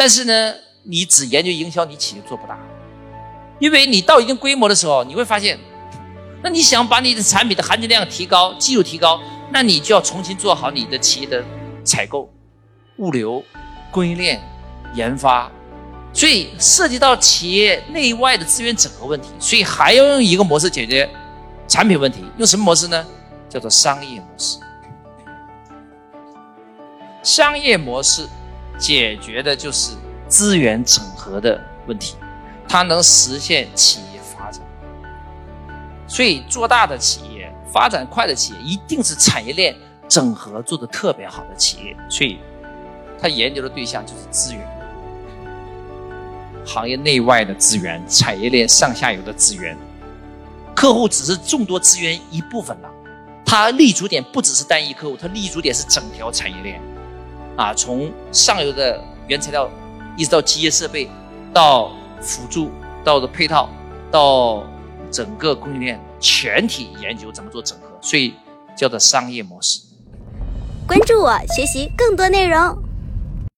但是呢，你只研究营销，你企业做不大，因为你到一定规模的时候，你会发现，那你想把你的产品的含金量提高，技术提高，那你就要重新做好你的企业的采购、物流、供应链、研发，所以涉及到企业内外的资源整合问题，所以还要用一个模式解决产品问题，用什么模式呢？叫做商业模式。商业模式解决的就是资源整合的问题，它能实现企业发展。所以做大的企业、发展快的企业，一定是产业链整合做的特别好的企业。所以，他研究的对象就是资源，行业内外的资源、产业链上下游的资源，客户只是众多资源一部分了。他立足点不只是单一客户，他立足点是整条产业链。啊，从上游的原材料，一直到机械设备，到辅助，到的配套，到整个供应链，全体研究怎么做整合，所以叫做商业模式。关注我，学习更多内容。